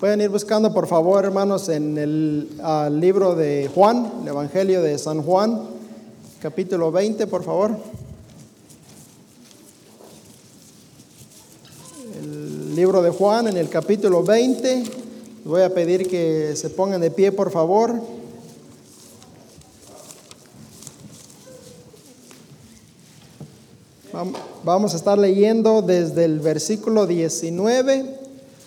pueden ir buscando, por favor, hermanos, en el ah, libro de Juan, el Evangelio de San Juan, capítulo 20, por favor. El libro de Juan, en el capítulo 20. Voy a pedir que se pongan de pie, por favor. Vamos a estar leyendo desde el versículo 19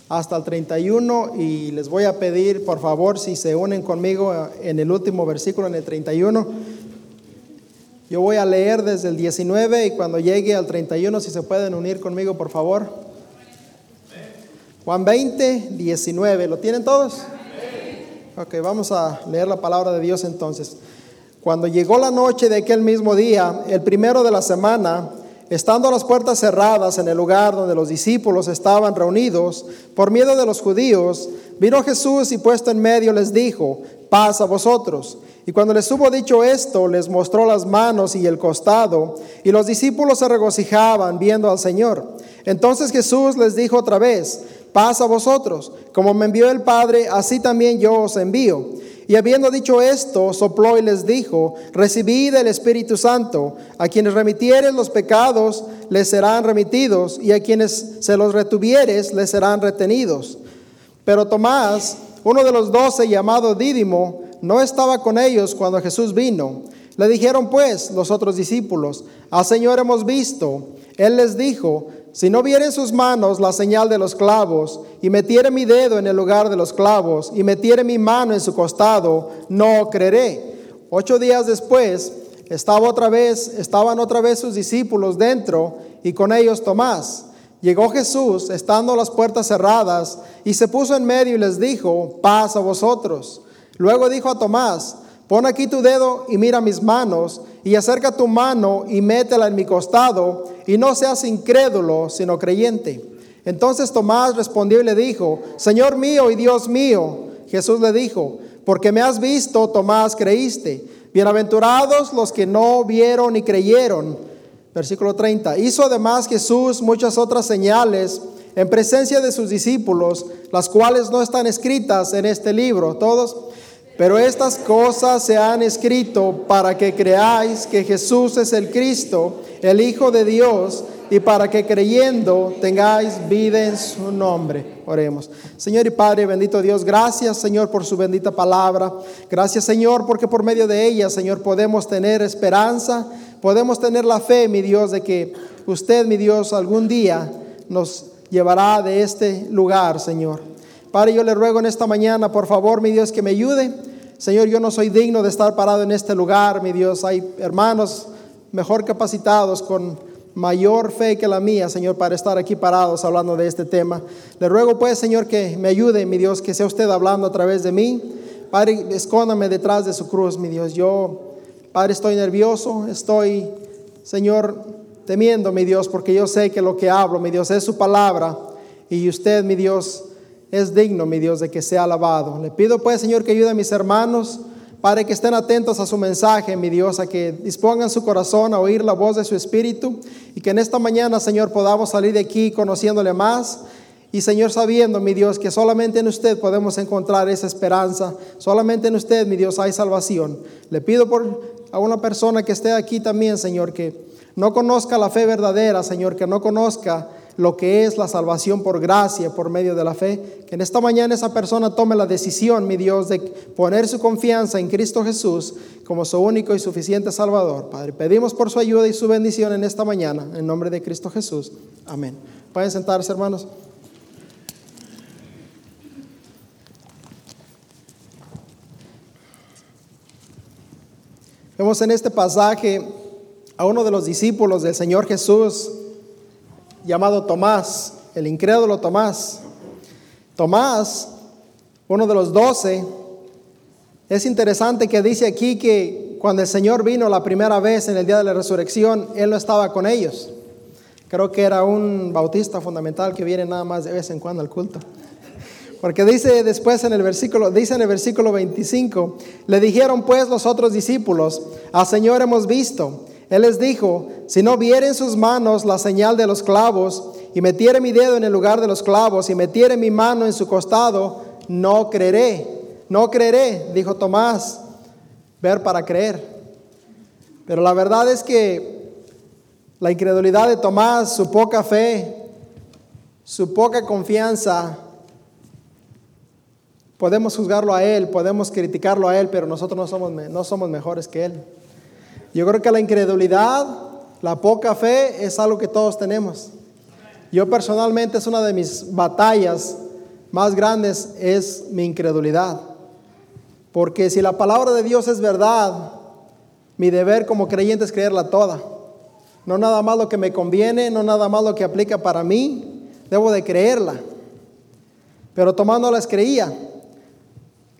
hasta el 31 y les voy a pedir por favor si se unen conmigo en el último versículo, en el 31. Yo voy a leer desde el 19 y cuando llegue al 31 si se pueden unir conmigo por favor. Juan 20, 19, ¿lo tienen todos? Ok, vamos a leer la palabra de Dios entonces. Cuando llegó la noche de aquel mismo día, el primero de la semana, Estando las puertas cerradas en el lugar donde los discípulos estaban reunidos, por miedo de los judíos, vino Jesús y puesto en medio les dijo, paz a vosotros. Y cuando les hubo dicho esto, les mostró las manos y el costado, y los discípulos se regocijaban viendo al Señor. Entonces Jesús les dijo otra vez, paz a vosotros, como me envió el Padre, así también yo os envío. Y habiendo dicho esto, sopló y les dijo, recibid el Espíritu Santo, a quienes remitieres los pecados, les serán remitidos, y a quienes se los retuvieres, les serán retenidos. Pero Tomás, uno de los doce, llamado Dídimo, no estaba con ellos cuando Jesús vino. Le dijeron pues los otros discípulos, al Señor hemos visto. Él les dijo, si no viere en sus manos la señal de los clavos, y metiere mi dedo en el lugar de los clavos, y metiere mi mano en su costado, no creeré. Ocho días después, estaba otra vez, estaban otra vez sus discípulos dentro, y con ellos Tomás. Llegó Jesús, estando las puertas cerradas, y se puso en medio y les dijo, paz a vosotros. Luego dijo a Tomás, Pon aquí tu dedo y mira mis manos, y acerca tu mano y métela en mi costado, y no seas incrédulo, sino creyente. Entonces Tomás respondió y le dijo, Señor mío y Dios mío. Jesús le dijo, porque me has visto, Tomás, creíste. Bienaventurados los que no vieron y creyeron. Versículo 30. Hizo además Jesús muchas otras señales en presencia de sus discípulos, las cuales no están escritas en este libro. Todos. Pero estas cosas se han escrito para que creáis que Jesús es el Cristo, el Hijo de Dios, y para que creyendo tengáis vida en su nombre. Oremos. Señor y Padre, bendito Dios, gracias Señor por su bendita palabra. Gracias Señor porque por medio de ella, Señor, podemos tener esperanza, podemos tener la fe, mi Dios, de que usted, mi Dios, algún día nos llevará de este lugar, Señor. Padre, yo le ruego en esta mañana, por favor, mi Dios, que me ayude Señor, yo no soy digno de estar parado en este lugar, mi Dios. Hay hermanos mejor capacitados, con mayor fe que la mía, Señor, para estar aquí parados hablando de este tema. Le ruego pues, Señor, que me ayude, mi Dios, que sea usted hablando a través de mí. Padre, escóndame detrás de su cruz, mi Dios. Yo, Padre, estoy nervioso, estoy, Señor, temiendo, mi Dios, porque yo sé que lo que hablo, mi Dios, es su palabra. Y usted, mi Dios, es digno, mi Dios, de que sea alabado. Le pido pues, Señor, que ayude a mis hermanos, para que estén atentos a su mensaje, mi Dios, a que dispongan su corazón a oír la voz de su Espíritu y que en esta mañana, Señor, podamos salir de aquí conociéndole más. Y Señor, sabiendo, mi Dios, que solamente en usted podemos encontrar esa esperanza, solamente en usted, mi Dios, hay salvación. Le pido por a una persona que esté aquí también, Señor, que no conozca la fe verdadera, Señor, que no conozca lo que es la salvación por gracia, por medio de la fe. Que en esta mañana esa persona tome la decisión, mi Dios, de poner su confianza en Cristo Jesús como su único y suficiente Salvador. Padre, pedimos por su ayuda y su bendición en esta mañana, en nombre de Cristo Jesús. Amén. Pueden sentarse, hermanos. Vemos en este pasaje a uno de los discípulos del Señor Jesús, llamado Tomás, el incrédulo Tomás. Tomás, uno de los doce, es interesante que dice aquí que cuando el Señor vino la primera vez en el día de la resurrección, Él no estaba con ellos. Creo que era un bautista fundamental que viene nada más de vez en cuando al culto. Porque dice después en el versículo, dice el versículo 25, le dijeron pues los otros discípulos, al Señor hemos visto. Él les dijo, si no vieren sus manos la señal de los clavos, y metiere mi dedo en el lugar de los clavos y metiere mi mano en su costado, no creeré. No creeré, dijo Tomás, ver para creer. Pero la verdad es que la incredulidad de Tomás, su poca fe, su poca confianza, podemos juzgarlo a él, podemos criticarlo a él, pero nosotros no somos, no somos mejores que él. Yo creo que la incredulidad, la poca fe es algo que todos tenemos. Yo personalmente es una de mis batallas más grandes es mi incredulidad. Porque si la palabra de Dios es verdad, mi deber como creyente es creerla toda. No nada más lo que me conviene, no nada más lo que aplica para mí, debo de creerla. Pero Tomás no las creía.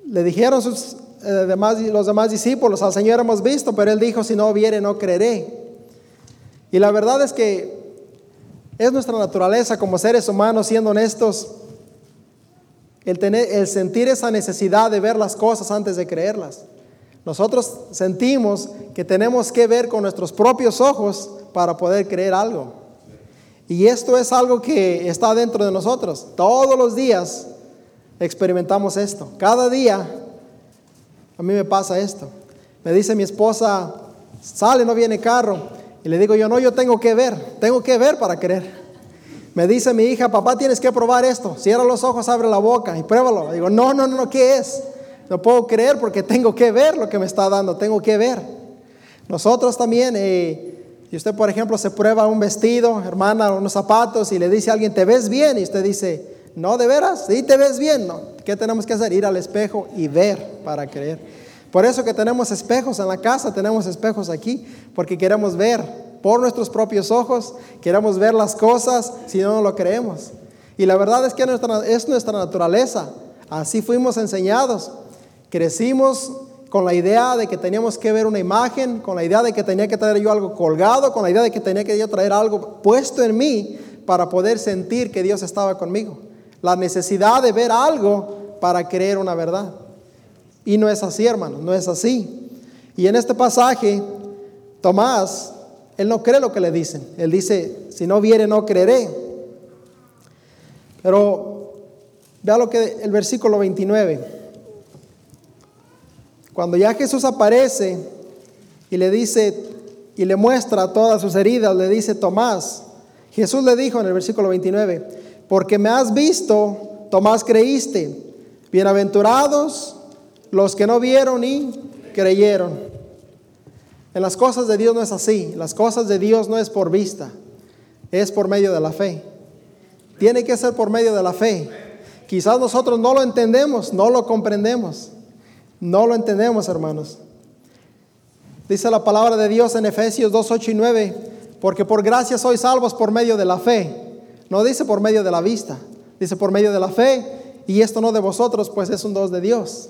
Le dijeron sus, demás, los demás discípulos, al Señor hemos visto, pero él dijo, si no viere, no creeré. Y la verdad es que es nuestra naturaleza como seres humanos, siendo honestos, el, tener, el sentir esa necesidad de ver las cosas antes de creerlas. Nosotros sentimos que tenemos que ver con nuestros propios ojos para poder creer algo. Y esto es algo que está dentro de nosotros. Todos los días experimentamos esto. Cada día a mí me pasa esto. Me dice mi esposa, sale, no viene carro. Y le digo yo, no, yo tengo que ver, tengo que ver para creer. Me dice mi hija, papá, tienes que probar esto. Cierra los ojos, abre la boca y pruébalo. Digo, no, no, no, ¿qué es? No puedo creer porque tengo que ver lo que me está dando, tengo que ver. Nosotros también, eh, si usted, por ejemplo, se prueba un vestido, hermana, unos zapatos y le dice a alguien, ¿te ves bien? Y usted dice, no, de veras, sí, te ves bien. No. ¿Qué tenemos que hacer? Ir al espejo y ver para creer. Por eso que tenemos espejos en la casa, tenemos espejos aquí, porque queremos ver por nuestros propios ojos, queremos ver las cosas si no, lo creemos. Y la verdad es que es nuestra naturaleza. Así fuimos enseñados. Crecimos con la idea de que teníamos que ver una imagen, con la idea de que tenía que traer yo algo colgado, con la idea de que tenía que yo traer algo puesto en mí para poder sentir que Dios estaba conmigo. La necesidad de ver algo para creer una verdad. Y no es así, hermano, no es así. Y en este pasaje, Tomás él no cree lo que le dicen. Él dice, si no viere, no creeré. Pero vea lo que el versículo 29. Cuando ya Jesús aparece y le dice y le muestra todas sus heridas, le dice Tomás, Jesús le dijo en el versículo 29, porque me has visto, Tomás creíste. Bienaventurados los que no vieron y creyeron. En las cosas de Dios no es así. Las cosas de Dios no es por vista, es por medio de la fe. Tiene que ser por medio de la fe. Quizás nosotros no lo entendemos, no lo comprendemos. No lo entendemos, hermanos. Dice la palabra de Dios en Efesios 2, 8 y 9, porque por gracia sois salvos por medio de la fe. No dice por medio de la vista, dice por medio de la fe, y esto no de vosotros, pues es un dos de Dios.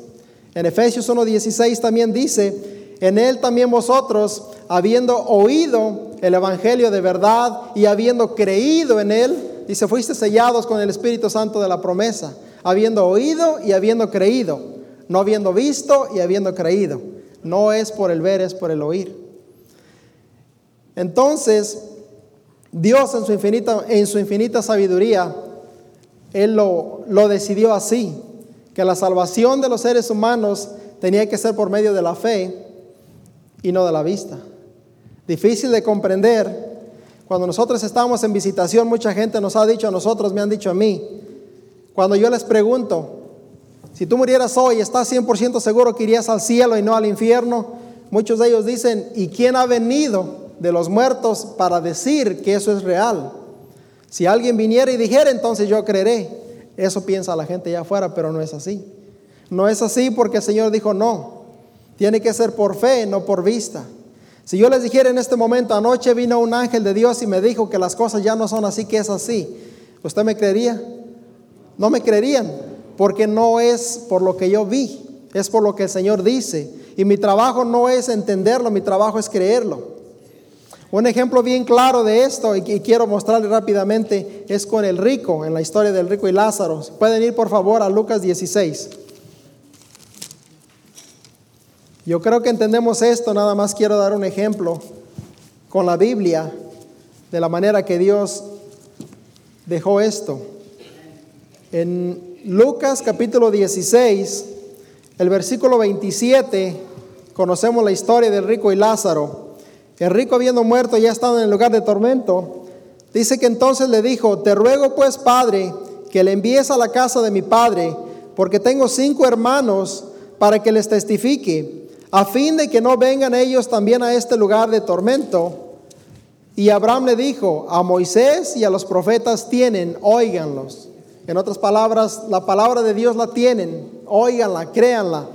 En Efesios 1.16 también dice, en él también vosotros, habiendo oído el Evangelio de verdad y habiendo creído en él, dice, fuiste sellados con el Espíritu Santo de la promesa, habiendo oído y habiendo creído, no habiendo visto y habiendo creído. No es por el ver, es por el oír. Entonces, Dios en su infinita, en su infinita sabiduría, Él lo, lo decidió así, que la salvación de los seres humanos tenía que ser por medio de la fe y no de la vista. Difícil de comprender. Cuando nosotros estamos en visitación, mucha gente nos ha dicho a nosotros, me han dicho a mí, cuando yo les pregunto, si tú murieras hoy, ¿estás 100% seguro que irías al cielo y no al infierno? Muchos de ellos dicen, ¿y quién ha venido de los muertos para decir que eso es real? Si alguien viniera y dijera, entonces yo creeré. Eso piensa la gente allá afuera, pero no es así. No es así porque el Señor dijo no. Tiene que ser por fe, no por vista. Si yo les dijera en este momento, anoche vino un ángel de Dios y me dijo que las cosas ya no son así, que es así, ¿usted me creería? No me creerían, porque no es por lo que yo vi, es por lo que el Señor dice. Y mi trabajo no es entenderlo, mi trabajo es creerlo. Un ejemplo bien claro de esto, y quiero mostrarle rápidamente, es con el rico, en la historia del rico y Lázaro. Pueden ir por favor a Lucas 16. Yo creo que entendemos esto, nada más quiero dar un ejemplo con la Biblia de la manera que Dios dejó esto. En Lucas capítulo 16, el versículo 27, conocemos la historia del rico y Lázaro. El rico habiendo muerto ya estaba en el lugar de tormento. Dice que entonces le dijo, te ruego pues, Padre, que le envíes a la casa de mi Padre, porque tengo cinco hermanos para que les testifique, a fin de que no vengan ellos también a este lugar de tormento. Y Abraham le dijo, a Moisés y a los profetas tienen, óiganlos. En otras palabras, la palabra de Dios la tienen, óiganla, créanla.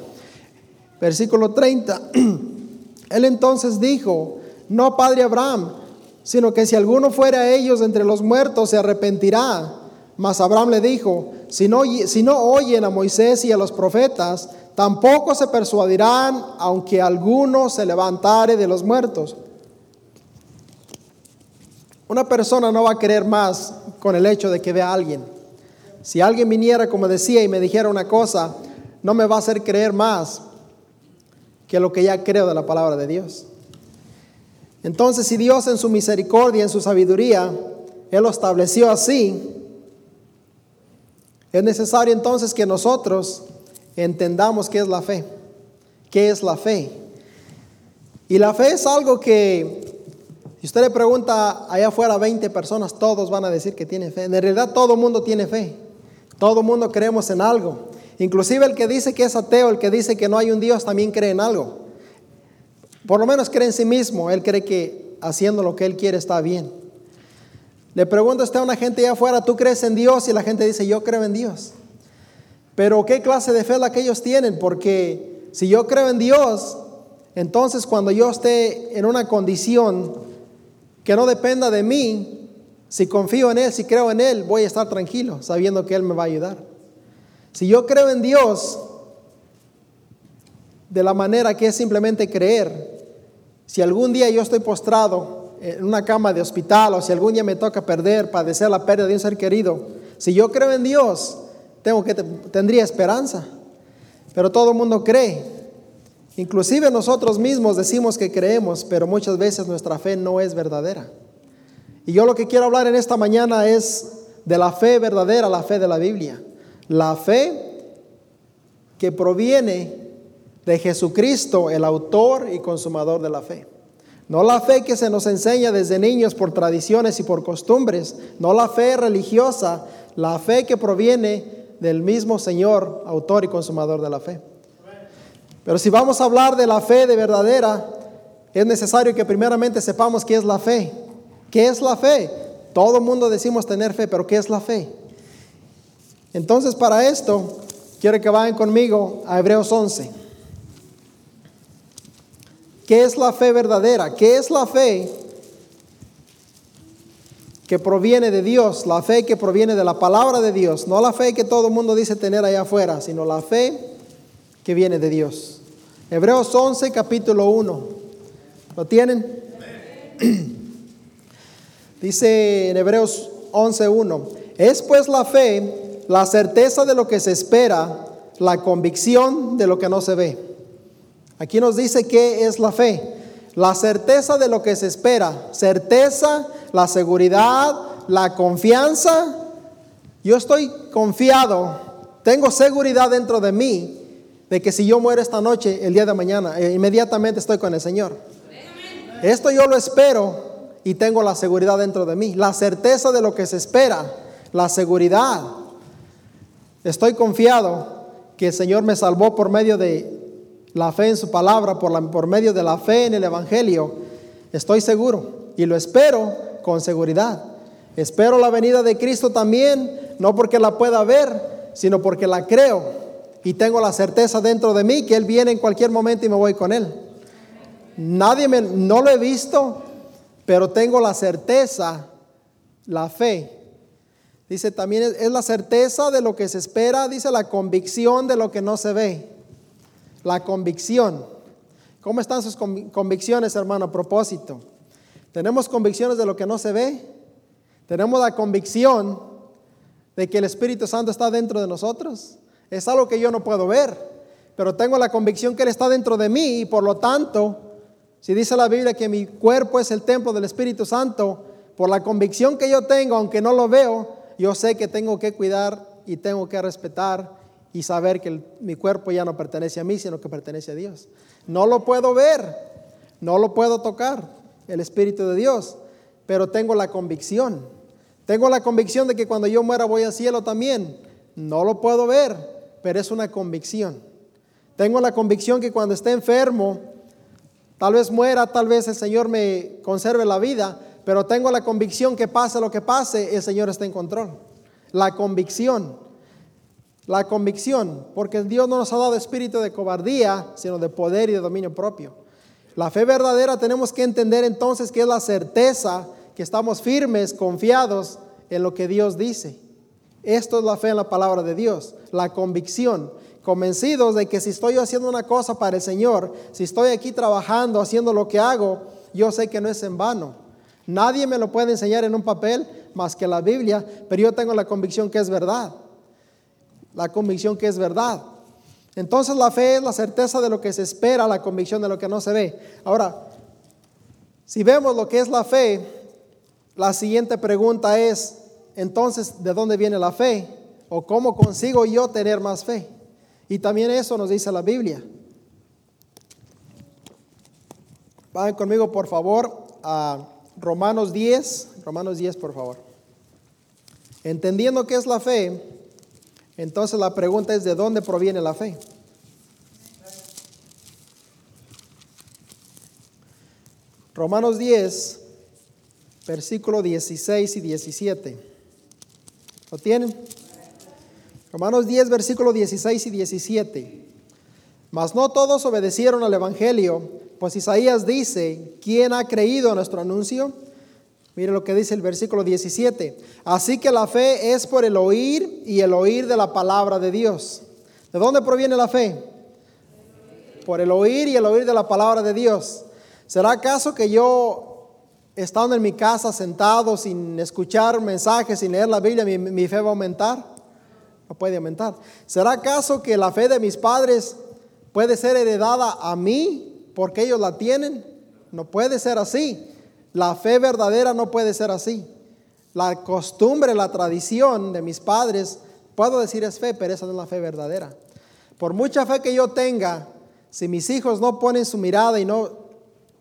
Versículo 30. Él entonces dijo, no, padre Abraham, sino que si alguno fuera a ellos entre los muertos, se arrepentirá. Mas Abraham le dijo, si no, si no oyen a Moisés y a los profetas, tampoco se persuadirán, aunque alguno se levantare de los muertos. Una persona no va a creer más con el hecho de que vea a alguien. Si alguien viniera, como decía, y me dijera una cosa, no me va a hacer creer más que lo que ya creo de la palabra de Dios. Entonces, si Dios en su misericordia, en su sabiduría, Él lo estableció así, es necesario entonces que nosotros entendamos qué es la fe. ¿Qué es la fe? Y la fe es algo que, si usted le pregunta allá afuera a 20 personas, todos van a decir que tiene fe. En realidad todo mundo tiene fe. Todo mundo creemos en algo. Inclusive el que dice que es ateo, el que dice que no hay un Dios, también cree en algo. Por lo menos cree en sí mismo. Él cree que haciendo lo que él quiere está bien. Le pregunta usted a una gente allá afuera, ¿tú crees en Dios? Y la gente dice, yo creo en Dios. Pero ¿qué clase de fe la que ellos tienen? Porque si yo creo en Dios, entonces cuando yo esté en una condición que no dependa de mí, si confío en Él, si creo en Él, voy a estar tranquilo, sabiendo que Él me va a ayudar. Si yo creo en Dios de la manera que es simplemente creer, si algún día yo estoy postrado en una cama de hospital o si algún día me toca perder, padecer la pérdida de un ser querido, si yo creo en Dios, tengo que, tendría esperanza. Pero todo el mundo cree. Inclusive nosotros mismos decimos que creemos, pero muchas veces nuestra fe no es verdadera. Y yo lo que quiero hablar en esta mañana es de la fe verdadera, la fe de la Biblia. La fe que proviene de Jesucristo, el autor y consumador de la fe. No la fe que se nos enseña desde niños por tradiciones y por costumbres, no la fe religiosa, la fe que proviene del mismo Señor, autor y consumador de la fe. Pero si vamos a hablar de la fe de verdadera, es necesario que primeramente sepamos qué es la fe. ¿Qué es la fe? Todo el mundo decimos tener fe, pero ¿qué es la fe? Entonces para esto, quiero que vayan conmigo a Hebreos 11. ¿Qué es la fe verdadera? ¿Qué es la fe que proviene de Dios, la fe que proviene de la palabra de Dios, no la fe que todo el mundo dice tener allá afuera, sino la fe que viene de Dios. Hebreos 11, capítulo 1. ¿Lo tienen? Dice en Hebreos 11, 1. Es pues la fe, la certeza de lo que se espera, la convicción de lo que no se ve. Aquí nos dice qué es la fe. La certeza de lo que se espera, certeza la seguridad, la confianza. Yo estoy confiado, tengo seguridad dentro de mí de que si yo muero esta noche, el día de mañana, eh, inmediatamente estoy con el Señor. Esto yo lo espero y tengo la seguridad dentro de mí, la certeza de lo que se espera, la seguridad. Estoy confiado que el Señor me salvó por medio de la fe en su palabra, por, la, por medio de la fe en el Evangelio. Estoy seguro y lo espero con seguridad. Espero la venida de Cristo también, no porque la pueda ver, sino porque la creo y tengo la certeza dentro de mí que Él viene en cualquier momento y me voy con Él. Nadie me, no lo he visto, pero tengo la certeza, la fe. Dice también es, es la certeza de lo que se espera, dice la convicción de lo que no se ve. La convicción. ¿Cómo están sus convicciones, hermano? A propósito. Tenemos convicciones de lo que no se ve. Tenemos la convicción de que el Espíritu Santo está dentro de nosotros. Es algo que yo no puedo ver, pero tengo la convicción que Él está dentro de mí y por lo tanto, si dice la Biblia que mi cuerpo es el templo del Espíritu Santo, por la convicción que yo tengo, aunque no lo veo, yo sé que tengo que cuidar y tengo que respetar y saber que mi cuerpo ya no pertenece a mí, sino que pertenece a Dios. No lo puedo ver, no lo puedo tocar, el Espíritu de Dios, pero tengo la convicción. Tengo la convicción de que cuando yo muera voy al cielo también. No lo puedo ver, pero es una convicción. Tengo la convicción que cuando esté enfermo, tal vez muera, tal vez el Señor me conserve la vida, pero tengo la convicción que pase lo que pase, el Señor está en control. La convicción, la convicción, porque Dios no nos ha dado espíritu de cobardía, sino de poder y de dominio propio. La fe verdadera tenemos que entender entonces que es la certeza que estamos firmes, confiados en lo que Dios dice. Esto es la fe en la palabra de Dios, la convicción, convencidos de que si estoy haciendo una cosa para el Señor, si estoy aquí trabajando, haciendo lo que hago, yo sé que no es en vano. Nadie me lo puede enseñar en un papel más que la Biblia, pero yo tengo la convicción que es verdad. La convicción que es verdad. Entonces la fe es la certeza de lo que se espera, la convicción de lo que no se ve. Ahora, si vemos lo que es la fe, la siguiente pregunta es, entonces, ¿de dónde viene la fe? ¿O cómo consigo yo tener más fe? Y también eso nos dice la Biblia. Vayan conmigo, por favor, a Romanos 10. Romanos 10, por favor. Entendiendo qué es la fe, entonces la pregunta es, ¿de dónde proviene la fe? Romanos 10, versículo 16 y 17. ¿Lo tienen? Romanos 10, versículo 16 y 17. Mas no todos obedecieron al Evangelio, pues Isaías dice, ¿quién ha creído a nuestro anuncio? Mire lo que dice el versículo 17. Así que la fe es por el oír y el oír de la palabra de Dios. ¿De dónde proviene la fe? Por el oír y el oír de la palabra de Dios. ¿Será acaso que yo, estando en mi casa sentado sin escuchar mensajes, sin leer la Biblia, mi, fe va a aumentar? No puede aumentar. ¿Será acaso que la fe de mis padres puede ser heredada a mí porque ellos la tienen? No puede ser así. La fe verdadera no puede ser así. La costumbre, la tradición de mis padres, puedo decir es fe, pero esa no es la fe verdadera. Por mucha fe que yo tenga, si mis hijos no ponen su mirada y no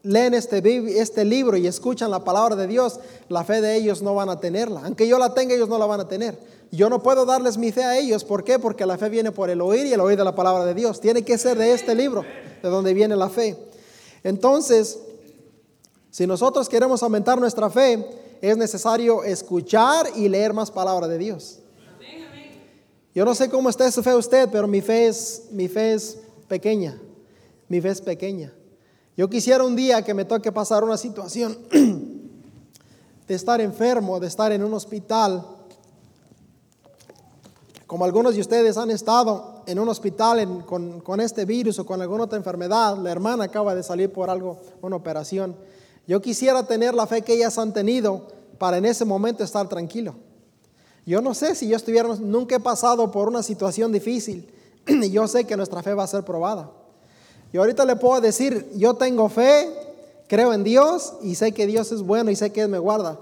leen este, este libro y escuchan la palabra de Dios, la fe de ellos no van a tenerla. Aunque yo la tenga, ellos no la van a tener. Yo no puedo darles mi fe a ellos. ¿Por qué? Porque la fe viene por el oír y el oír de la palabra de Dios. Tiene que ser de este libro, de donde viene la fe. Entonces, si nosotros queremos aumentar nuestra fe, es necesario escuchar y leer más palabra de Dios. Yo no sé cómo está su fe usted, pero mi fe es, mi fe es pequeña. Mi fe es pequeña. Yo quisiera un día que me toque pasar una situación de estar enfermo, de estar en un hospital, como algunos de ustedes han estado en un hospital con, con, este virus o con alguna otra enfermedad. La hermana acaba de salir por algo, una operación. Yo quisiera tener la fe que ellas han tenido para en ese momento estar tranquilo. Yo no sé si yo estuviera, nunca he pasado por una situación difícil y yo sé que nuestra fe va a ser probada. Y ahorita le puedo decir, yo tengo fe, creo en Dios y sé que Dios es bueno y sé que Él me guarda.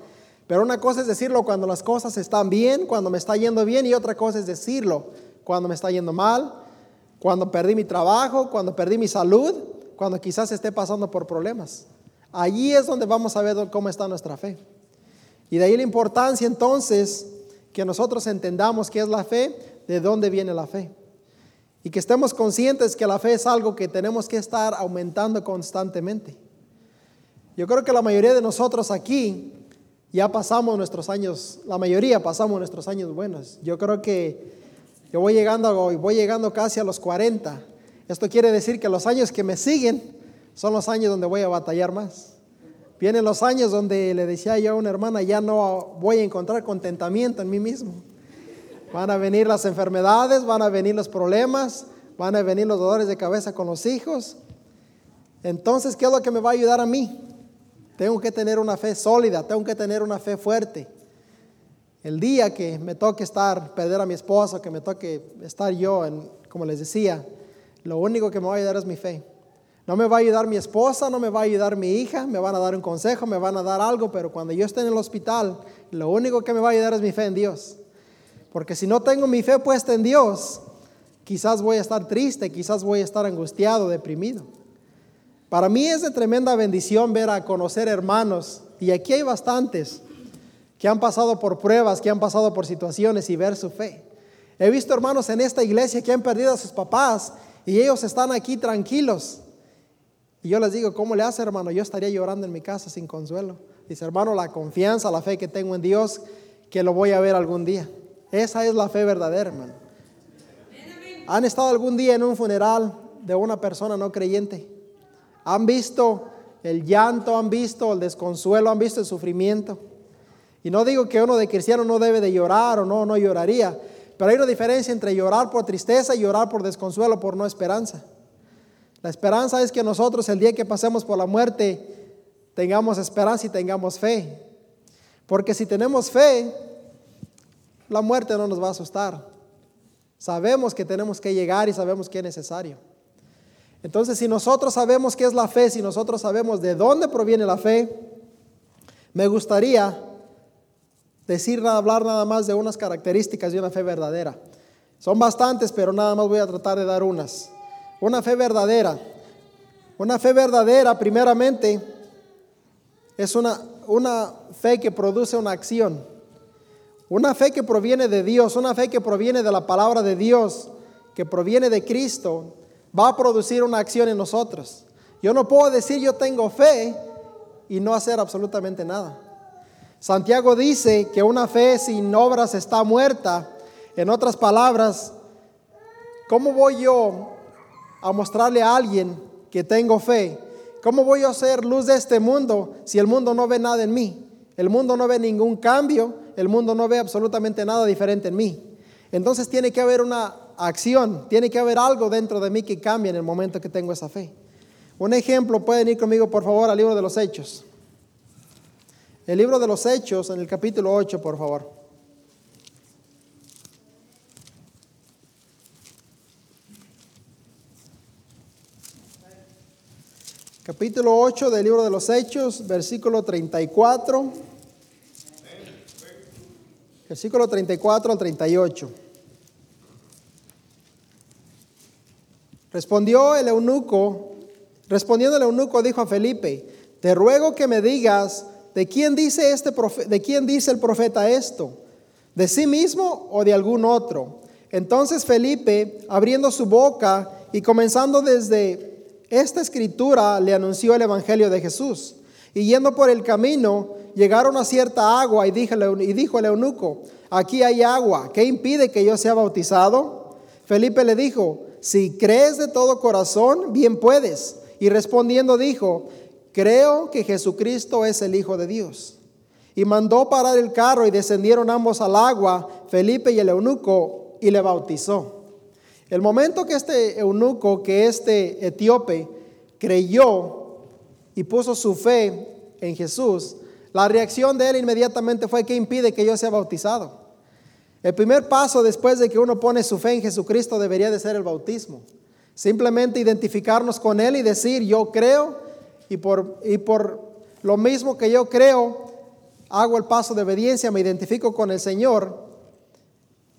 Pero una cosa es decirlo cuando las cosas están bien, cuando me está yendo bien, y otra cosa es decirlo cuando me está yendo mal, cuando perdí mi trabajo, cuando perdí mi salud, cuando quizás esté pasando por problemas. Allí es donde vamos a ver cómo está nuestra fe. Y de ahí la importancia entonces que nosotros entendamos qué es la fe, de dónde viene la fe. Y que estemos conscientes que la fe es algo que tenemos que estar aumentando constantemente. Yo creo que la mayoría de nosotros aquí ya pasamos nuestros años, la mayoría pasamos nuestros años buenos. Yo creo que yo voy llegando, voy llegando casi a los 40. Esto quiere decir que los años que me siguen son los años donde voy a batallar más. Vienen los años donde le decía yo a una hermana, ya no voy a encontrar contentamiento en mí mismo. Van a venir las enfermedades, van a venir los problemas, van a venir los dolores de cabeza con los hijos. Entonces, ¿qué es lo que me va a ayudar a mí? Tengo que tener una fe sólida, tengo que tener una fe fuerte. El día que me toque estar, perder a mi esposo, que me toque estar yo, en, como les decía, lo único que me va a ayudar es mi fe. No me va a ayudar mi esposa, no me va a ayudar mi hija, me van a dar un consejo, me van a dar algo, pero cuando yo esté en el hospital, lo único que me va a ayudar es mi fe en Dios. Porque si no tengo mi fe puesta en Dios, quizás voy a estar triste, quizás voy a estar angustiado, deprimido. Para mí es de tremenda bendición ver a conocer hermanos, y aquí hay bastantes, que han pasado por pruebas, que han pasado por situaciones y ver su fe. He visto hermanos en esta iglesia que han perdido a sus papás y ellos están aquí tranquilos. Y yo les digo, ¿cómo le hace hermano? Yo estaría llorando en mi casa sin consuelo. Dice, hermano, la confianza, la fe que tengo en Dios, que lo voy a ver algún día. Esa es la fe verdadera, hermano. ¿Han estado algún día en un funeral de una persona no creyente? ¿Han visto el llanto, han visto el desconsuelo, han visto el sufrimiento? Y no digo que uno de cristiano no debe de llorar o no, no lloraría, pero hay una diferencia entre llorar por tristeza y llorar por desconsuelo, por no esperanza. La esperanza es que nosotros el día que pasemos por la muerte tengamos esperanza y tengamos fe. Porque si tenemos fe, la muerte no nos va a asustar. Sabemos que tenemos que llegar y sabemos que es necesario. Entonces, si nosotros sabemos qué es la fe, si nosotros sabemos de dónde proviene la fe, me gustaría decir, hablar nada más de unas características de una fe verdadera. Son bastantes, pero nada más voy a tratar de dar unas. Una fe verdadera. Una fe verdadera, primeramente, es una, una fe que produce una acción. Una fe que proviene de Dios, una fe que proviene de la palabra de Dios, que proviene de Cristo, va a producir una acción en nosotros. Yo no puedo decir yo tengo fe y no hacer absolutamente nada. Santiago dice que una fe sin obras está muerta. En otras palabras, ¿cómo voy yo a mostrarle a alguien que tengo fe? ¿Cómo voy a hacer luz de este mundo si el mundo no ve nada en mí? El mundo no ve ningún cambio, el mundo no ve absolutamente nada diferente en mí. Entonces tiene que haber una acción, tiene que haber algo dentro de mí que cambie en el momento que tengo esa fe. Un ejemplo, pueden ir conmigo por favor al libro de los Hechos. El libro de los Hechos, en el capítulo 8, por favor. Capítulo 8 del libro de los Hechos, versículo 34. Versículo 34 al 38. Respondió el eunuco, respondiendo el eunuco dijo a Felipe, te ruego que me digas ¿de quién dice, este ¿de quién dice el profeta esto? ¿De sí mismo o de algún otro? Entonces Felipe, abriendo su boca y comenzando desde esta escritura, le anunció el Evangelio de Jesús. Y yendo por el camino, llegaron a cierta agua y dijo, el eunuco, aquí hay agua, ¿qué impide que yo sea bautizado? Felipe le dijo, si crees de todo corazón, bien puedes. Y respondiendo dijo, creo que Jesucristo es el Hijo de Dios. Y mandó parar el carro y descendieron ambos al agua, Felipe y el eunuco, y le bautizó. El momento que este eunuco, que este etíope, creyó y puso su fe en Jesús, la reacción de él inmediatamente fue, ¿qué impide que yo sea bautizado? El primer paso después de que uno pone su fe en Jesucristo debería de ser el bautismo. Simplemente identificarnos con Él y decir, yo creo y por, y por lo mismo que yo creo, hago el paso de obediencia, me identifico con el Señor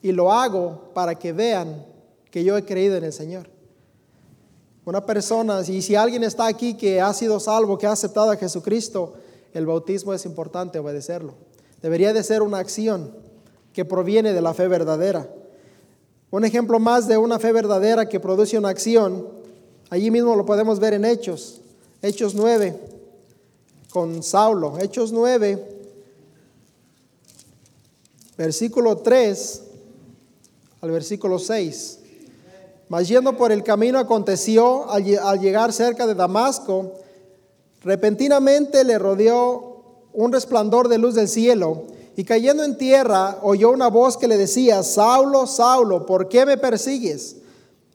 y lo hago para que vean que yo he creído en el Señor. Una persona, y si alguien está aquí que ha sido salvo, que ha aceptado a Jesucristo, el bautismo es importante obedecerlo. Debería de ser una acción que proviene de la fe verdadera. Un ejemplo más de una fe verdadera que produce una acción, allí mismo lo podemos ver en Hechos. Hechos 9, con Saulo. Hechos 9, versículo 3 al versículo 6. Yendo por el camino aconteció al, llegar cerca de Damasco, repentinamente le rodeó un resplandor de luz del cielo y cayendo en tierra oyó una voz que le decía, Saulo, Saulo, ¿por qué me persigues?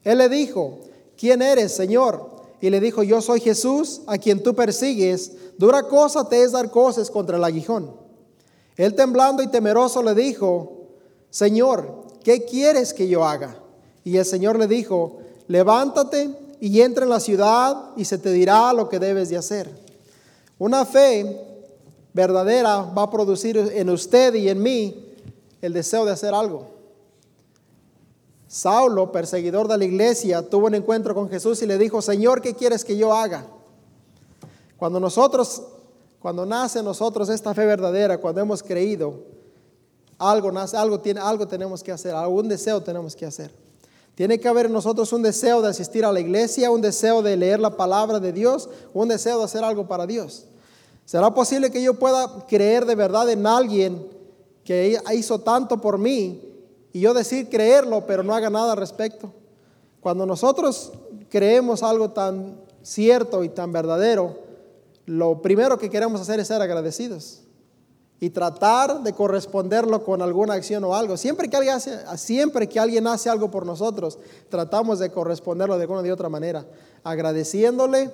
Él le dijo, ¿quién eres, Señor? y le dijo, yo soy Jesús a quien tú persigues, dura cosa te es dar cosas contra el aguijón. Él temblando y temeroso le dijo, Señor, ¿qué quieres que yo haga? Y el Señor le dijo, levántate y entra en la ciudad y se te dirá lo que debes de hacer. Una fe verdadera va a producir en usted y en mí el deseo de hacer algo. Saulo, perseguidor de la iglesia, tuvo un encuentro con Jesús y le dijo, Señor, ¿qué quieres que yo haga? Cuando nosotros, cuando nace en nosotros esta fe verdadera, cuando hemos creído, algo nace, algo tiene, algo tenemos que hacer, algún deseo tenemos que hacer. Tiene que haber en nosotros un deseo de asistir a la iglesia, un deseo de leer la palabra de Dios, un deseo de hacer algo para Dios. ¿Será posible que yo pueda creer de verdad en alguien que hizo tanto por mí y yo decir creerlo, pero no haga nada al respecto? Cuando nosotros creemos algo tan cierto y tan verdadero, lo primero que queremos hacer es ser agradecidos y tratar de corresponderlo con alguna acción o algo. Siempre que alguien hace, siempre que alguien hace algo por nosotros, tratamos de corresponderlo de alguna de otra manera, agradeciéndole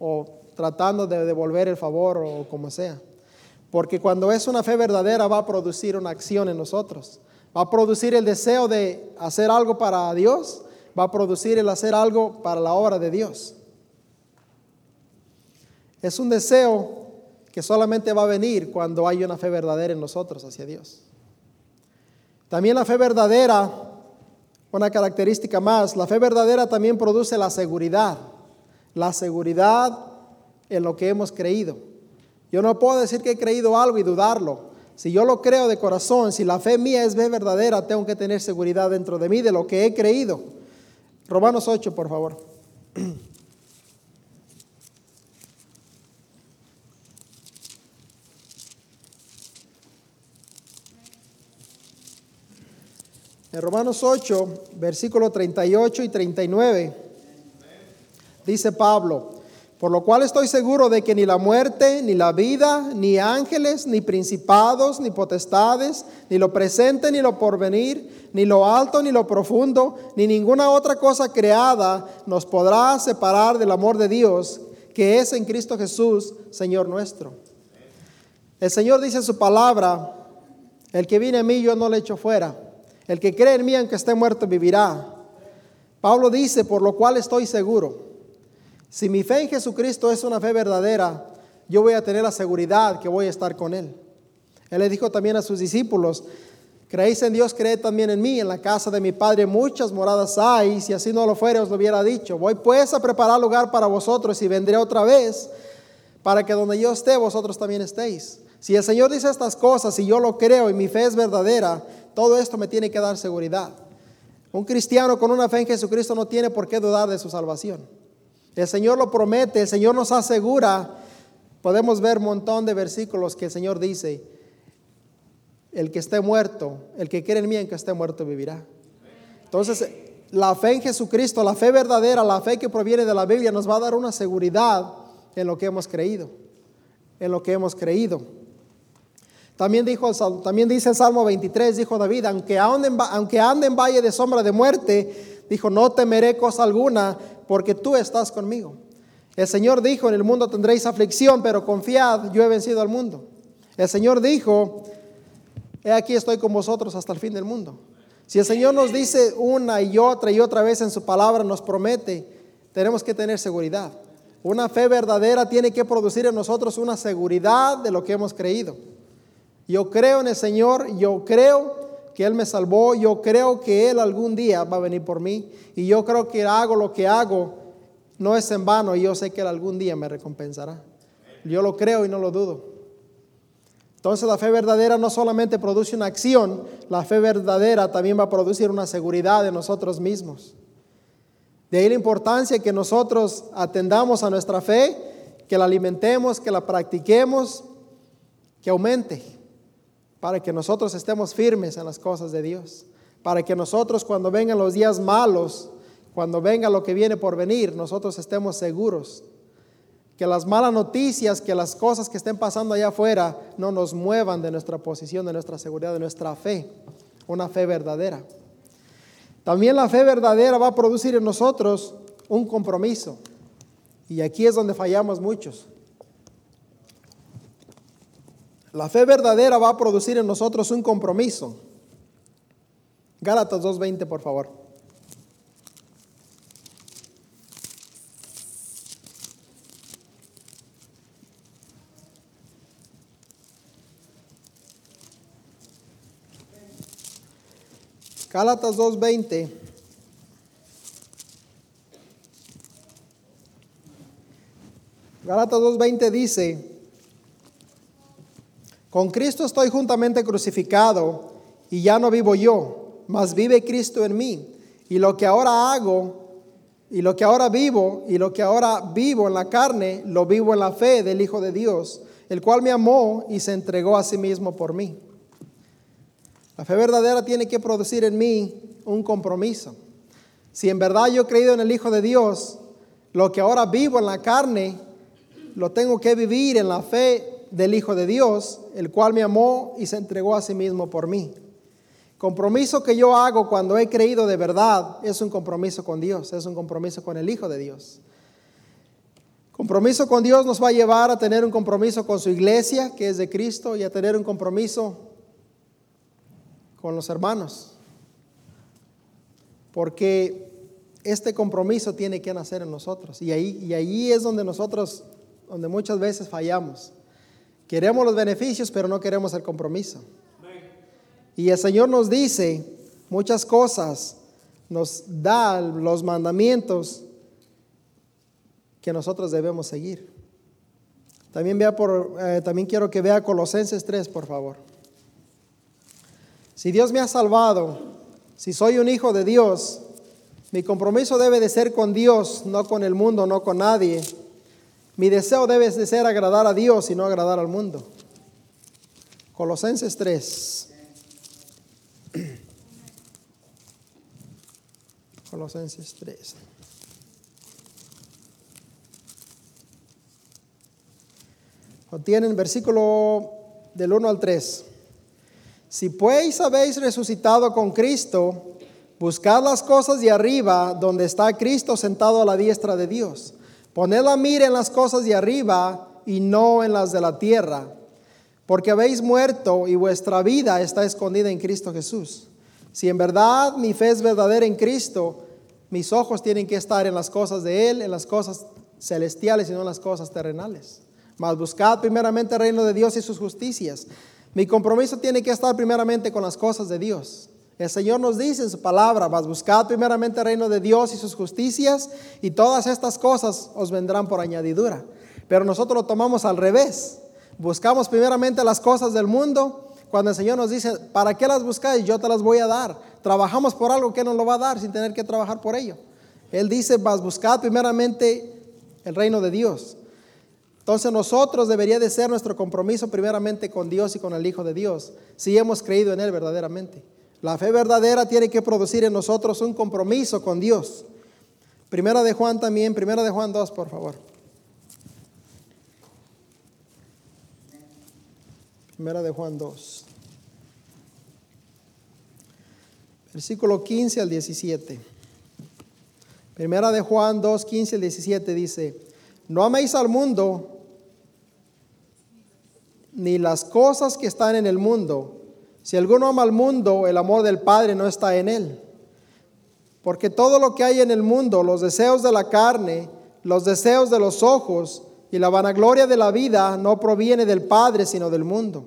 o tratando de devolver el favor o como sea. Porque cuando es una fe verdadera va a producir una acción en nosotros. Va a producir el deseo de hacer algo para Dios, va a producir el hacer algo para la obra de Dios. Es un deseo que solamente va a venir cuando hay una fe verdadera en nosotros hacia Dios. También la fe verdadera, una característica más, la fe verdadera también produce la seguridad, la seguridad en lo que hemos creído. Yo no puedo decir que he creído algo y dudarlo. Si yo lo creo de corazón, si la fe mía es verdadera, tengo que tener seguridad dentro de mí de lo que he creído. Romanos 8, por favor. En Romanos 8, versículo 38 y 39, dice Pablo, por lo cual estoy seguro de que ni la muerte, ni la vida, ni ángeles, ni principados, ni potestades, ni lo presente, ni lo porvenir, ni lo alto, ni lo profundo, ni ninguna otra cosa creada nos podrá separar del amor de Dios que es en Cristo Jesús, Señor nuestro. El Señor dice en su palabra, el que viene a mí yo no le echo fuera. El que cree en mí, aunque esté muerto, vivirá. Pablo dice, por lo cual estoy seguro. Si mi fe en Jesucristo es una fe verdadera, yo voy a tener la seguridad que voy a estar con Él. Él le dijo también a sus discípulos, creéis en Dios, creed también en mí. En la casa de mi Padre muchas moradas hay. Si así no lo fuera, os lo hubiera dicho. Voy pues a preparar lugar para vosotros y vendré otra vez para que donde yo esté, vosotros también estéis. Si el Señor dice estas cosas y yo lo creo y mi fe es verdadera, todo esto me tiene que dar seguridad. Un cristiano con una fe en Jesucristo no tiene por qué dudar de su salvación. El Señor lo promete, el Señor nos asegura. Podemos ver un montón de versículos que el Señor dice, el que esté muerto, el que quiere en mí, en que esté muerto vivirá. Entonces, la fe en Jesucristo, la fe verdadera, la fe que proviene de la Biblia nos va a dar una seguridad en lo que hemos creído, en lo que hemos creído. También, dice el Salmo 23, dijo David, aunque ande, aunque ande en valle de sombra de muerte, dijo, no temeré cosa alguna, porque tú estás conmigo. El Señor dijo, en el mundo tendréis aflicción, pero confiad, yo he vencido al mundo. El Señor dijo, he aquí estoy con vosotros hasta el fin del mundo. Si el Señor nos dice una y otra y otra vez en su palabra, nos promete, tenemos que tener seguridad. Una fe verdadera tiene que producir en nosotros una seguridad de lo que hemos creído. Yo creo en el Señor, yo creo que Él me salvó, yo creo que Él algún día va a venir por mí y yo creo que hago lo que hago no es en vano y yo sé que Él algún día me recompensará. Yo lo creo y no lo dudo. Entonces la fe verdadera no solamente produce una acción, la fe verdadera también va a producir una seguridad de nosotros mismos. De ahí la importancia que nosotros atendamos a nuestra fe, que la alimentemos, que la practiquemos, que aumente para que nosotros estemos firmes en las cosas de Dios, para que nosotros cuando vengan los días malos, cuando venga lo que viene por venir, nosotros estemos seguros. Que las malas noticias, que las cosas que estén pasando allá afuera no nos muevan de nuestra posición, de nuestra seguridad, de nuestra fe, una fe verdadera. También la fe verdadera va a producir en nosotros un compromiso. Y aquí es donde fallamos muchos. La fe verdadera va a producir en nosotros un compromiso. Gálatas 2.20, por favor. Gálatas 2.20. Gálatas 2.20 dice, con Cristo estoy juntamente crucificado y ya no vivo yo, mas vive Cristo en mí. Y lo que ahora hago, y lo que ahora vivo, y lo que ahora vivo en la carne, lo vivo en la fe del Hijo de Dios, el cual me amó y se entregó a sí mismo por mí. La fe verdadera tiene que producir en mí un compromiso. Si en verdad yo he creído en el Hijo de Dios, lo que ahora vivo en la carne, lo tengo que vivir en la fe del Hijo de Dios, el cual me amó y se entregó a sí mismo por mí. Compromiso que yo hago cuando he creído de verdad es un compromiso con Dios, es un compromiso con el Hijo de Dios. Compromiso con Dios nos va a llevar a tener un compromiso con su iglesia, que es de Cristo, y a tener un compromiso con los hermanos. Porque este compromiso tiene que nacer en nosotros. Y ahí, y ahí es donde nosotros, donde muchas veces fallamos. Queremos los beneficios, pero no queremos el compromiso. Y el Señor nos dice muchas cosas, nos da los mandamientos que nosotros debemos seguir. También, vea por, eh, también quiero que vea Colosenses 3, por favor. Si Dios me ha salvado, si soy un hijo de Dios, mi compromiso debe de ser con Dios, no con el mundo, no con nadie. Mi deseo debe de ser agradar a Dios y no agradar al mundo. Colosenses 3. Colosenses 3. Tienen versículo del 1 al 3. Si pues habéis resucitado con Cristo, buscad las cosas de arriba, donde está Cristo sentado a la diestra de Dios. Poned la mira en las cosas de arriba y no en las de la tierra, porque habéis muerto y vuestra vida está escondida en Cristo Jesús. Si en verdad mi fe es verdadera en Cristo, mis ojos tienen que estar en las cosas de Él, en las cosas celestiales y no en las cosas terrenales. Mas buscad primeramente el reino de Dios y sus justicias. Mi compromiso tiene que estar primeramente con las cosas de Dios. El Señor nos dice en su palabra, mas buscad primeramente el reino de Dios y sus justicias y todas estas cosas os vendrán por añadidura. Pero nosotros lo tomamos al revés. Buscamos primeramente las cosas del mundo. Cuando el Señor nos dice, ¿para qué las buscáis? Yo te las voy a dar. Trabajamos por algo que nos lo va a dar sin tener que trabajar por ello. Él dice, mas buscad primeramente el reino de Dios entonces nosotros debería de ser nuestro compromiso primeramente con Dios y con el Hijo de Dios, si hemos creído en Él verdaderamente. La fe verdadera tiene que producir en nosotros un compromiso con Dios. Primera de Juan también, primera de Juan 2, por favor. Primera de Juan 2. Versículo 15 al 17. Primera de Juan 2, 15 al 17 dice, no améis al mundo ni las cosas que están en el mundo. Si alguno ama al mundo, el amor del Padre no está en él. Porque todo lo que hay en el mundo, los deseos de la carne, los deseos de los ojos y la vanagloria de la vida no proviene del Padre, sino del mundo.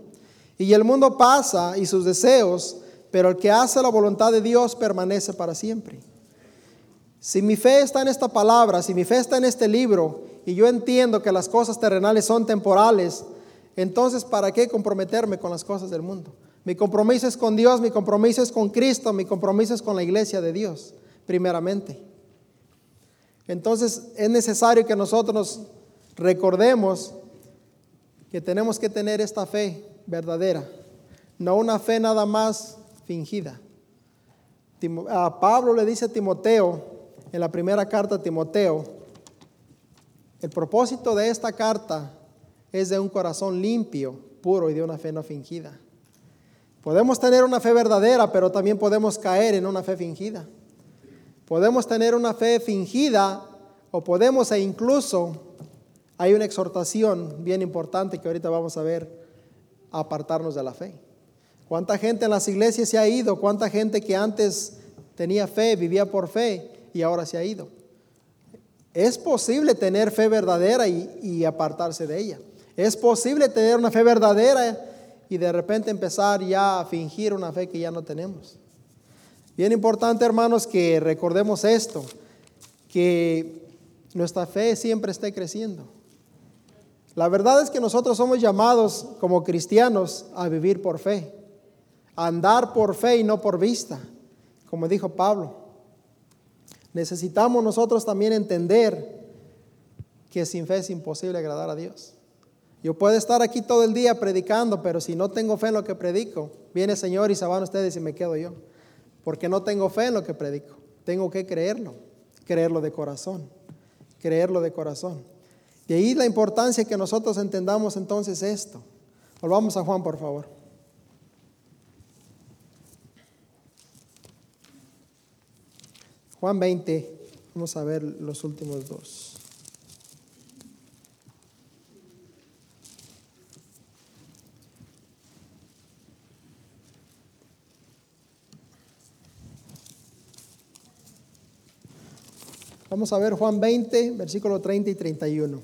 Y el mundo pasa y sus deseos, pero el que hace la voluntad de Dios permanece para siempre. Si mi fe está en esta palabra, si mi fe está en este libro, y yo entiendo que las cosas terrenales son temporales, entonces, ¿para qué comprometerme con las cosas del mundo? Mi compromiso es con Dios, mi compromiso es con Cristo, mi compromiso es con la iglesia de Dios, primeramente. Entonces, es necesario que nosotros recordemos que tenemos que tener esta fe verdadera, no una fe nada más fingida. A Pablo le dice a Timoteo, en la primera carta a Timoteo, el propósito de esta carta es de un corazón limpio, puro y de una fe no fingida. Podemos tener una fe verdadera, pero también podemos caer en una fe fingida. Podemos tener una fe fingida o podemos e incluso hay una exhortación bien importante que ahorita vamos a ver, apartarnos de la fe. ¿Cuánta gente en las iglesias se ha ido? ¿Cuánta gente que antes tenía fe, vivía por fe y ahora se ha ido? Es posible tener fe verdadera y, y apartarse de ella. Es posible tener una fe verdadera y de repente empezar ya a fingir una fe que ya no tenemos. Bien importante, hermanos, que recordemos esto, que nuestra fe siempre esté creciendo. La verdad es que nosotros somos llamados como cristianos a vivir por fe, a andar por fe y no por vista, como dijo Pablo. Necesitamos nosotros también entender que sin fe es imposible agradar a Dios. Yo puedo estar aquí todo el día predicando, pero si no tengo fe en lo que predico, viene el Señor y se van ustedes y me quedo yo. Porque no tengo fe en lo que predico. Tengo que creerlo, creerlo de corazón, creerlo de corazón. Y ahí la importancia que nosotros entendamos entonces esto. Volvamos a Juan, por favor. Juan 20, vamos a ver los últimos dos. Vamos a ver Juan 20, versículo 30 y 31.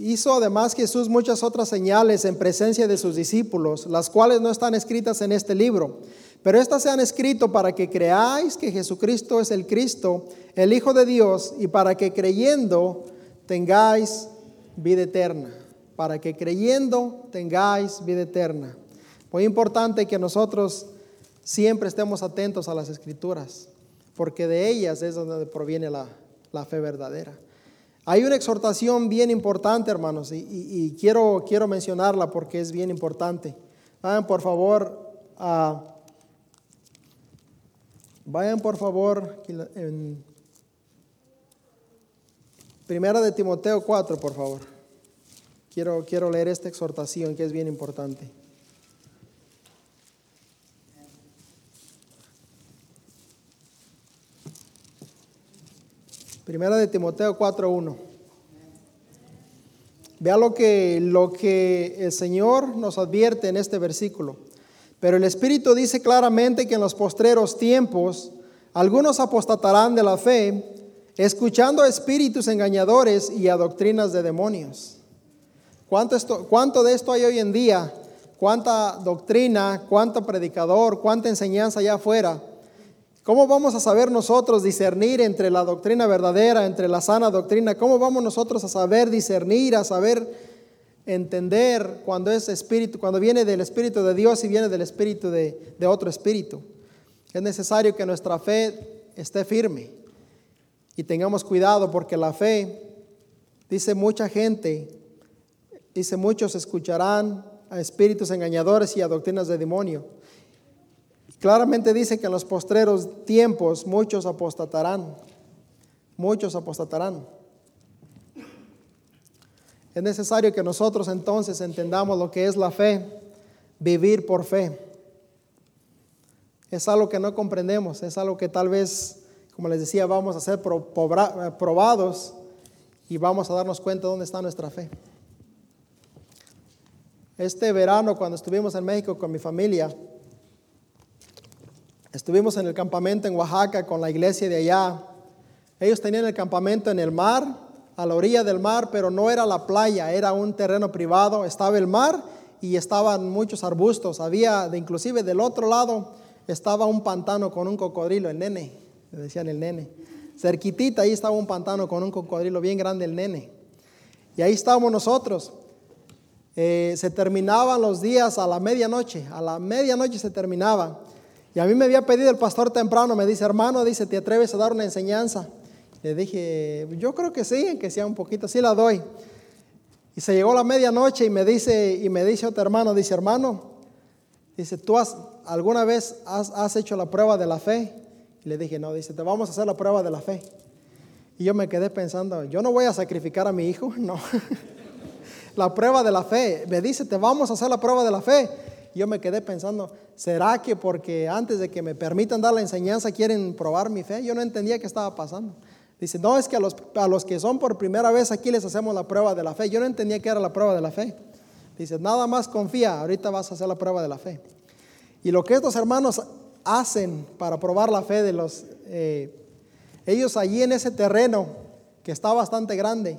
Hizo además Jesús muchas otras señales en presencia de sus discípulos, las cuales no están escritas en este libro, pero estas se han escrito para que creáis que Jesucristo es el Cristo, el Hijo de Dios, y para que creyendo tengáis vida eterna, para que creyendo tengáis vida eterna. Muy importante que nosotros siempre estemos atentos a las escrituras porque de ellas es donde proviene la, fe verdadera. Hay una exhortación bien importante, hermanos, y, quiero, quiero mencionarla porque es bien importante. Vayan por favor a... Vayan por favor en Primera de Timoteo 4, por favor. Quiero, quiero leer esta exhortación que es bien importante. Primera de Timoteo 4.1. Vea lo que, lo que el Señor nos advierte en este versículo. Pero el Espíritu dice claramente que en los postreros tiempos algunos apostatarán de la fe, escuchando a espíritus engañadores y a doctrinas de demonios. ¿Cuánto, ¿Cuánto de esto hay hoy en día? ¿Cuánta doctrina, cuánto predicador, cuánta enseñanza allá afuera? ¿Cómo vamos a saber nosotros discernir entre la doctrina verdadera, entre la sana doctrina? ¿Cómo vamos nosotros a saber discernir, a saber entender cuando es espíritu, cuando viene del espíritu de Dios y viene del espíritu de, de otro espíritu? Es necesario que nuestra fe esté firme y tengamos cuidado porque la fe, dice mucha gente, dice muchos escucharán a espíritus engañadores y a doctrinas de demonio. Claramente dice que en los postreros tiempos muchos apostatarán, muchos apostatarán. Es necesario que nosotros entonces entendamos lo que es la fe, vivir por fe. Es algo que no comprendemos, es algo que tal vez, como les decía, vamos a ser probados y vamos a darnos cuenta dónde está nuestra fe. Este verano, cuando estuvimos en México con mi familia, Estuvimos en el campamento en Oaxaca con la iglesia de allá. Ellos tenían el campamento en el mar, a la orilla del mar, pero no era la playa, era un terreno privado. Estaba el mar y estaban muchos arbustos. Había, de, inclusive del otro lado, estaba un pantano con un cocodrilo, el nene, le decían el nene. Cerquitita ahí estaba un pantano con un cocodrilo bien grande, el nene. Y ahí estábamos nosotros. Eh, se terminaban los días a la medianoche, a la medianoche se terminaba. Y a mí me había pedido el pastor temprano, me dice, hermano, dice, ¿te atreves a dar una enseñanza? Le dije, yo creo que sí, que sea un poquito, sí la doy. Y se llegó la medianoche y me dice, y me dice otro hermano, dice, hermano, dice, ¿tú has, alguna vez has, has hecho la prueba de la fe? Y le dije, no, dice, te vamos a hacer la prueba de la fe. Y yo me quedé pensando, yo no voy a sacrificar a mi hijo, no. la prueba de la fe. Me dice, te vamos a hacer la prueba de la fe yo me quedé pensando, ¿será que porque antes de que me permitan dar la enseñanza quieren probar mi fe? Yo no entendía qué estaba pasando. Dice, no, es que a los, a los que son por primera vez aquí les hacemos la prueba de la fe. Yo no entendía qué era la prueba de la fe. Dice, nada más confía, ahorita vas a hacer la prueba de la fe. Y lo que estos hermanos hacen para probar la fe de los, eh, ellos allí en ese terreno que está bastante grande,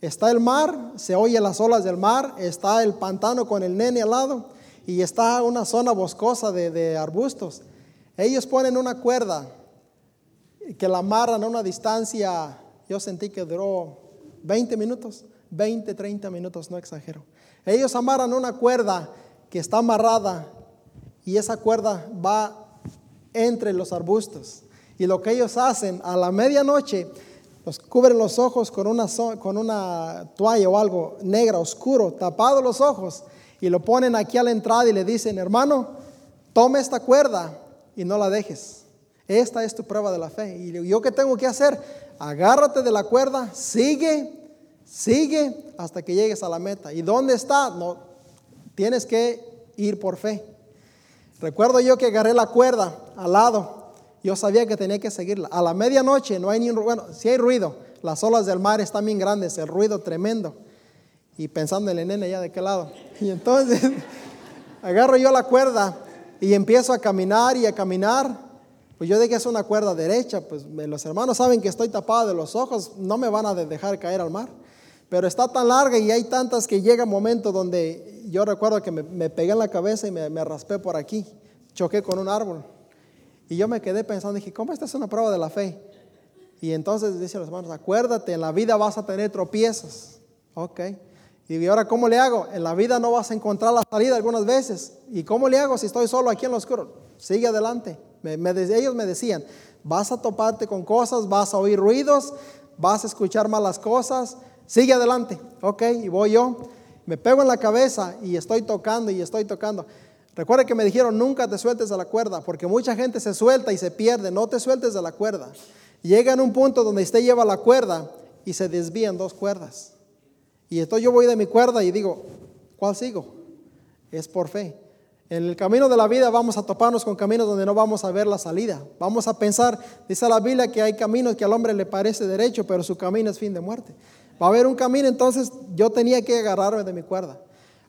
está el mar, se oye las olas del mar, está el pantano con el nene al lado, y está una zona boscosa de, arbustos. Ellos ponen una cuerda que la amarran a una distancia, yo sentí que duró 20 minutos, 20, 30 minutos, no exagero. Ellos amarran una cuerda que está amarrada y esa cuerda va entre los arbustos. Y lo que ellos hacen a la medianoche, los cubren los ojos con una, con una toalla o algo negra, oscuro, tapado los ojos, y lo ponen aquí a la entrada y le dicen, hermano, tome esta cuerda y no la dejes. Esta es tu prueba de la fe. Y yo qué tengo que hacer? Agárrate de la cuerda, sigue, sigue hasta que llegues a la meta. ¿Y dónde está? No, tienes que ir por fe. Recuerdo yo que agarré la cuerda al lado. Yo sabía que tenía que seguirla. A la medianoche no hay ni un bueno, si hay ruido. Las olas del mar están bien grandes, el ruido tremendo. Y pensando en el nene ya de qué lado. Y entonces agarro yo la cuerda y empiezo a caminar y a caminar. Pues yo dije es una cuerda derecha, pues los hermanos saben que estoy tapado de los ojos, no me van a dejar caer al mar. Pero está tan larga y hay tantas que llega un momento donde yo recuerdo que me, pegué en la cabeza y me, raspé por aquí, choqué con un árbol. Y yo me quedé pensando, dije, ¿cómo esta es una prueba de la fe? Y entonces dicen los hermanos, acuérdate, en la vida vas a tener tropiezos. Ok. Y ahora, ¿cómo le hago? En la vida no vas a encontrar la salida algunas veces. ¿Y cómo le hago si estoy solo aquí en lo oscuro? Sigue adelante. ellos me decían, vas a toparte con cosas, vas a oír ruidos, vas a escuchar malas cosas, sigue adelante. Ok, y voy yo me pego en la cabeza y estoy tocando y estoy tocando. Recuerda que me dijeron, nunca te sueltes de la cuerda, porque mucha gente se suelta y se pierde, no te sueltes de la cuerda. Llega en un punto donde usted lleva la cuerda y se desvían dos cuerdas. Y entonces yo voy de mi cuerda y digo, ¿cuál sigo? Es por fe. En el camino de la vida vamos a toparnos con caminos donde no vamos a ver la salida. Vamos a pensar, dice la Biblia, que hay caminos que al hombre le parece derecho, pero su camino es fin de muerte. Va a haber un camino, entonces yo tenía que agarrarme de mi cuerda,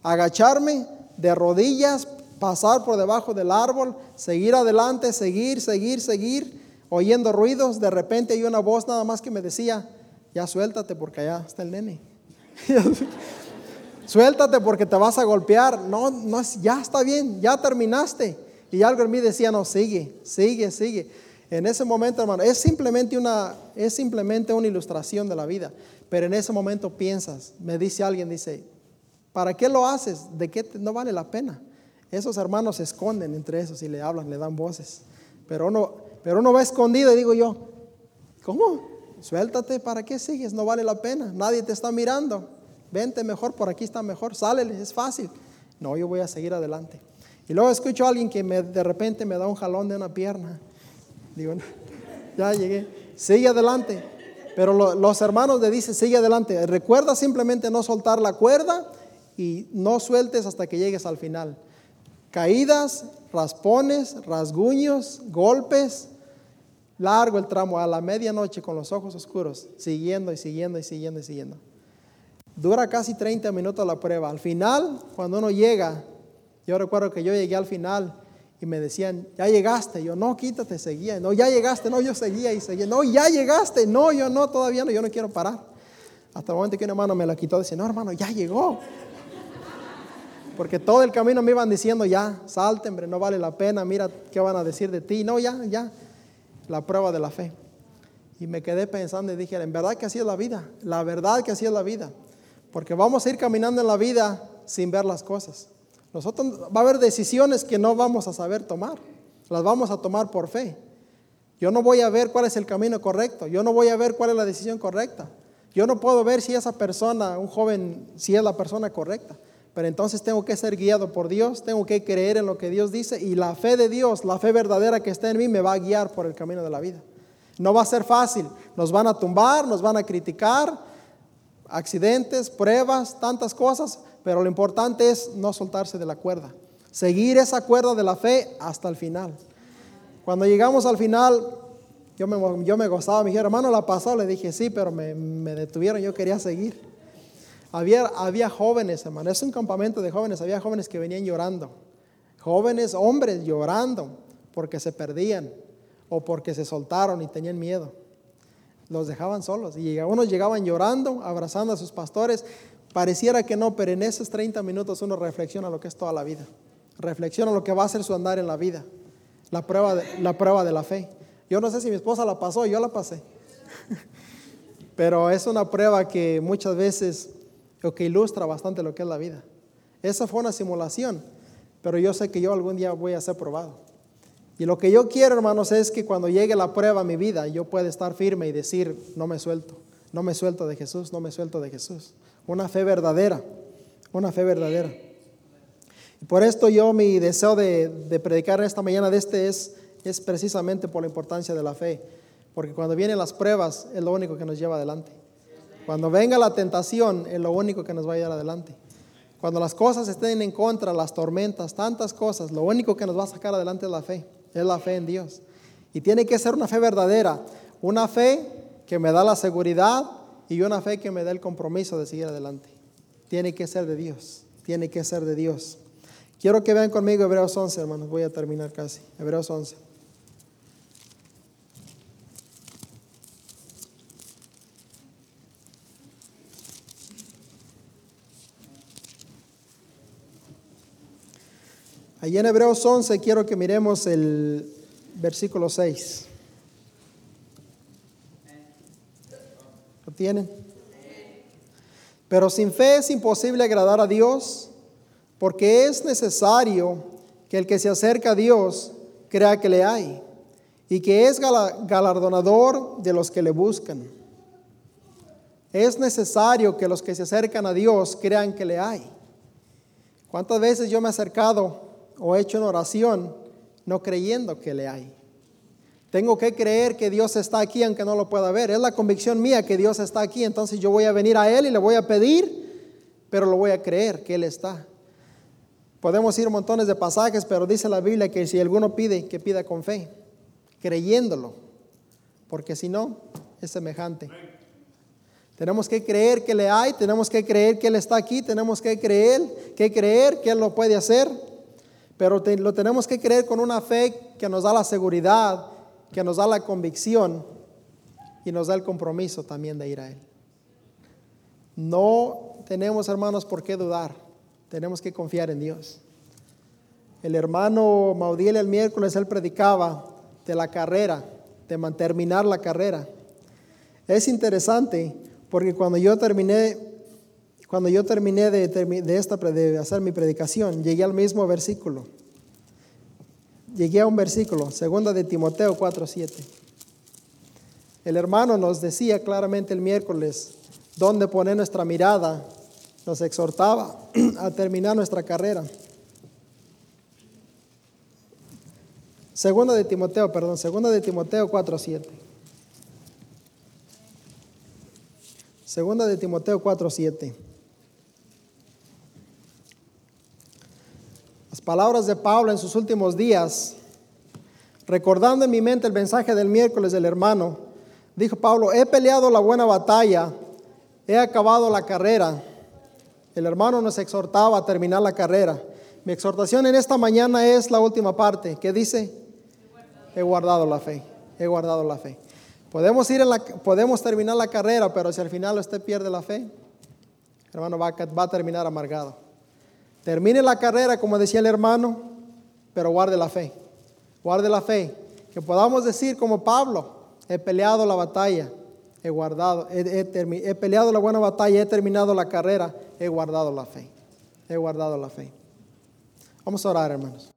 agacharme de rodillas, pasar por debajo del árbol, seguir adelante, seguir, seguir, seguir, oyendo ruidos. De repente hay una voz nada más que me decía, ya suéltate porque allá está el nene. suéltate porque te vas a golpear. No, no, ya está bien, ya terminaste. Y algo en mí decía, no, sigue, sigue, sigue. En ese momento, hermano, es simplemente una, es simplemente una ilustración de la vida. Pero en ese momento piensas, me dice alguien, dice, ¿para qué lo haces? ¿De qué no vale la pena? Esos hermanos se esconden entre esos y le hablan, le dan voces. Pero uno, pero uno va escondido y digo yo, ¿cómo? Suéltate, ¿para qué sigues? No vale la pena, nadie te está mirando. Vente mejor, por aquí está mejor, sálele, es fácil. No, yo voy a seguir adelante. Y luego escucho a alguien que de repente me da un jalón de una pierna. Digo, ya llegué, sigue adelante. Pero los hermanos le dicen, sigue adelante. Recuerda simplemente no soltar la cuerda y no sueltes hasta que llegues al final. Caídas, raspones, rasguños, golpes. Largo el tramo a la medianoche con los ojos oscuros, siguiendo y siguiendo y siguiendo y siguiendo. Dura casi 30 minutos la prueba. Al final, cuando uno llega, yo recuerdo que yo llegué al final y me decían, ya llegaste. Yo, no, quítate, seguía. No, ya llegaste. No, yo seguía y seguía. No, ya llegaste. No, yo no, todavía no, yo no quiero parar. Hasta el momento que un hermano me la quitó, dice, no, hermano, ya llegó. Porque todo el camino me iban diciendo, ya, salte, hombre, no vale la pena, mira qué van a decir de ti. No, ya, ya. La prueba de la fe. Y me quedé pensando y dije, en verdad que así es la vida. La verdad que así es la vida. Porque vamos a ir caminando en la vida sin ver las cosas. Nosotros va a haber decisiones que no vamos a saber tomar. Las vamos a tomar por fe. Yo no voy a ver cuál es el camino correcto. Yo no voy a ver cuál es la decisión correcta. Yo no puedo ver si esa persona, un joven, si es la persona correcta. Pero entonces tengo que ser guiado por Dios, tengo que creer en lo que Dios dice y la fe de Dios, la fe verdadera que está en mí, me va a guiar por el camino de la vida. No va a ser fácil. Nos van a tumbar, nos van a criticar, accidentes, pruebas, tantas cosas, pero lo importante es no soltarse de la cuerda, seguir esa cuerda de la fe hasta el final. Cuando llegamos al final, yo me, yo me gozaba, me dijeron, hermano, la pasó, le dije, sí, pero me, detuvieron, yo quería seguir. Había, había jóvenes, hermano, es un campamento de jóvenes, había jóvenes que venían llorando, jóvenes, hombres llorando porque se perdían o porque se soltaron y tenían miedo. Los dejaban solos y unos llegaban llorando, abrazando a sus pastores Pareciera que no, pero en esos 30 minutos uno reflexiona lo que es toda la vida. Reflexiona lo que va a ser su andar en la vida. La prueba de la, prueba de la fe. Yo no sé si mi esposa la pasó, yo la pasé. Pero es una prueba que muchas veces lo que ilustra bastante lo que es la vida. Esa fue una simulación, pero yo sé que yo algún día voy a ser probado. Y lo que yo quiero, hermanos, es que cuando llegue la prueba a mi vida, yo pueda estar firme y decir, no me suelto, no me suelto de Jesús, no me suelto de Jesús. Una fe verdadera, una fe verdadera. Y por esto yo mi deseo de, de predicar esta mañana de este es, es precisamente por la importancia de la fe. Porque cuando vienen las pruebas es lo único que nos lleva adelante. Cuando venga la tentación es lo único que nos va a llevar adelante. Cuando las cosas estén en contra, las tormentas, tantas cosas, lo único que nos va a sacar adelante es la fe es la fe en Dios. Y tiene que ser una fe verdadera, una fe que me da la seguridad y una fe que me da el compromiso de seguir adelante. Tiene que ser de Dios, tiene que ser de Dios. Quiero que vean conmigo Hebreos 11, hermanos, voy a terminar casi. Hebreos 11. Allí en Hebreos 11 quiero que miremos el versículo 6. ¿Lo tienen? Pero sin fe es imposible agradar a Dios, porque es necesario que el que se acerca a Dios crea que le hay y que es galardonador de los que le buscan. Es necesario que los que se acercan a Dios crean que le hay. ¿Cuántas veces yo me he acercado o hecho una oración no creyendo que le hay. Tengo que creer que Dios está aquí aunque no lo pueda ver. Es la convicción mía que Dios está aquí. Entonces yo voy a venir a Él y le voy a pedir, pero lo voy a creer que Él está. Podemos ir montones de pasajes, pero dice la Biblia que si alguno pide, que pida con fe, creyéndolo, porque si no, es semejante. Tenemos que creer que le hay, tenemos que creer que Él está aquí, tenemos que creer, que creer que Él lo puede hacer. Pero lo tenemos que creer con una fe que nos da la seguridad, que nos da la convicción y nos da el compromiso también de ir a Él. No tenemos, hermanos, por qué dudar. Tenemos que confiar en Dios. El hermano Maudiel el miércoles, él predicaba de la carrera, de terminar la carrera. Es interesante porque cuando yo terminé cuando yo terminé de, esta, de hacer mi predicación, llegué al mismo versículo. Llegué a un versículo, segunda de Timoteo 4:7. El hermano nos decía claramente el miércoles dónde poner nuestra mirada, nos exhortaba a terminar nuestra carrera. Segunda de Timoteo, perdón, segunda de Timoteo 4:7. Segunda de Timoteo 4:7. Palabras de Pablo en sus últimos días, recordando en mi mente el mensaje del miércoles del hermano, dijo Pablo, he peleado la buena batalla, he acabado la carrera. El hermano nos exhortaba a terminar la carrera. Mi exhortación en esta mañana es la última parte, que dice, he guardado la fe, he guardado la fe. Podemos, ir en la, podemos terminar la carrera, pero si al final usted pierde la fe, hermano, va a terminar amargado. Termine la carrera, como decía el hermano, pero guarde la fe. Guarde la fe. Que podamos decir como Pablo, he peleado la batalla, he guardado, he, peleado la buena batalla, he terminado la carrera, he guardado la fe. He guardado la fe. Vamos a orar, hermanos.